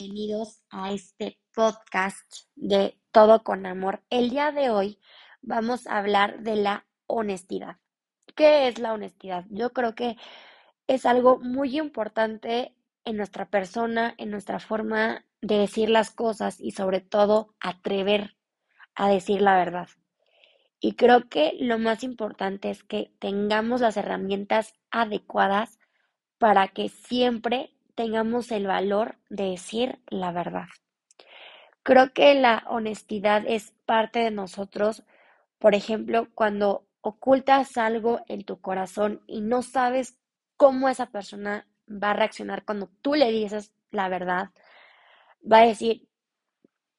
bienvenidos a este podcast de Todo con Amor. El día de hoy vamos a hablar de la honestidad. ¿Qué es la honestidad? Yo creo que es algo muy importante en nuestra persona, en nuestra forma de decir las cosas y sobre todo atrever a decir la verdad. Y creo que lo más importante es que tengamos las herramientas adecuadas para que siempre tengamos el valor de decir la verdad. Creo que la honestidad es parte de nosotros. Por ejemplo, cuando ocultas algo en tu corazón y no sabes cómo esa persona va a reaccionar cuando tú le dices la verdad, va a decir,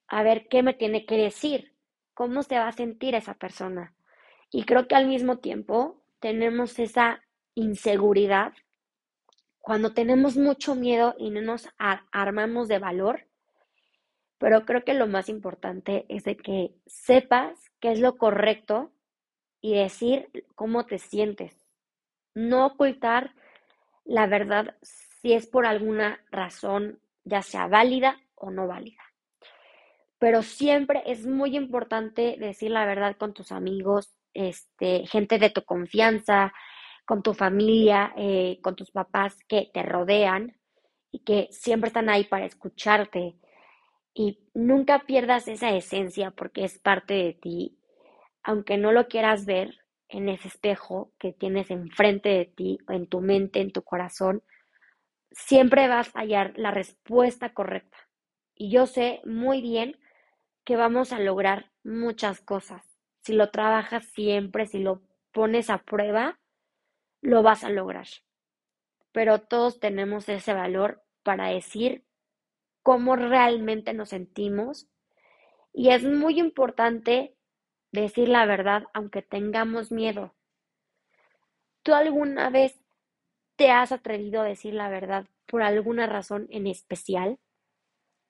a ver, ¿qué me tiene que decir? ¿Cómo se va a sentir esa persona? Y creo que al mismo tiempo tenemos esa inseguridad cuando tenemos mucho miedo y no nos armamos de valor, pero creo que lo más importante es de que sepas qué es lo correcto y decir cómo te sientes. No ocultar la verdad si es por alguna razón, ya sea válida o no válida. Pero siempre es muy importante decir la verdad con tus amigos, este, gente de tu confianza, con tu familia, eh, con tus papás que te rodean y que siempre están ahí para escucharte. Y nunca pierdas esa esencia porque es parte de ti, aunque no lo quieras ver en ese espejo que tienes enfrente de ti, en tu mente, en tu corazón, siempre vas a hallar la respuesta correcta. Y yo sé muy bien que vamos a lograr muchas cosas. Si lo trabajas siempre, si lo pones a prueba, lo vas a lograr. Pero todos tenemos ese valor para decir cómo realmente nos sentimos y es muy importante decir la verdad aunque tengamos miedo. ¿Tú alguna vez te has atrevido a decir la verdad por alguna razón en especial?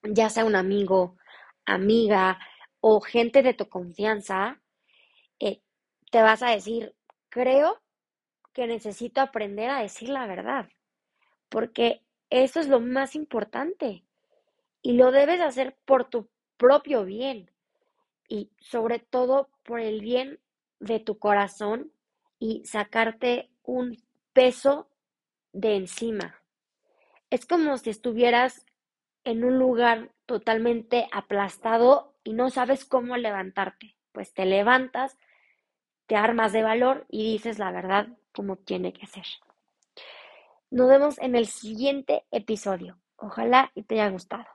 Ya sea un amigo, amiga o gente de tu confianza, eh, te vas a decir, creo que necesito aprender a decir la verdad, porque eso es lo más importante y lo debes hacer por tu propio bien y sobre todo por el bien de tu corazón y sacarte un peso de encima. Es como si estuvieras en un lugar totalmente aplastado y no sabes cómo levantarte. Pues te levantas, te armas de valor y dices la verdad como tiene que ser. Nos vemos en el siguiente episodio. Ojalá y te haya gustado.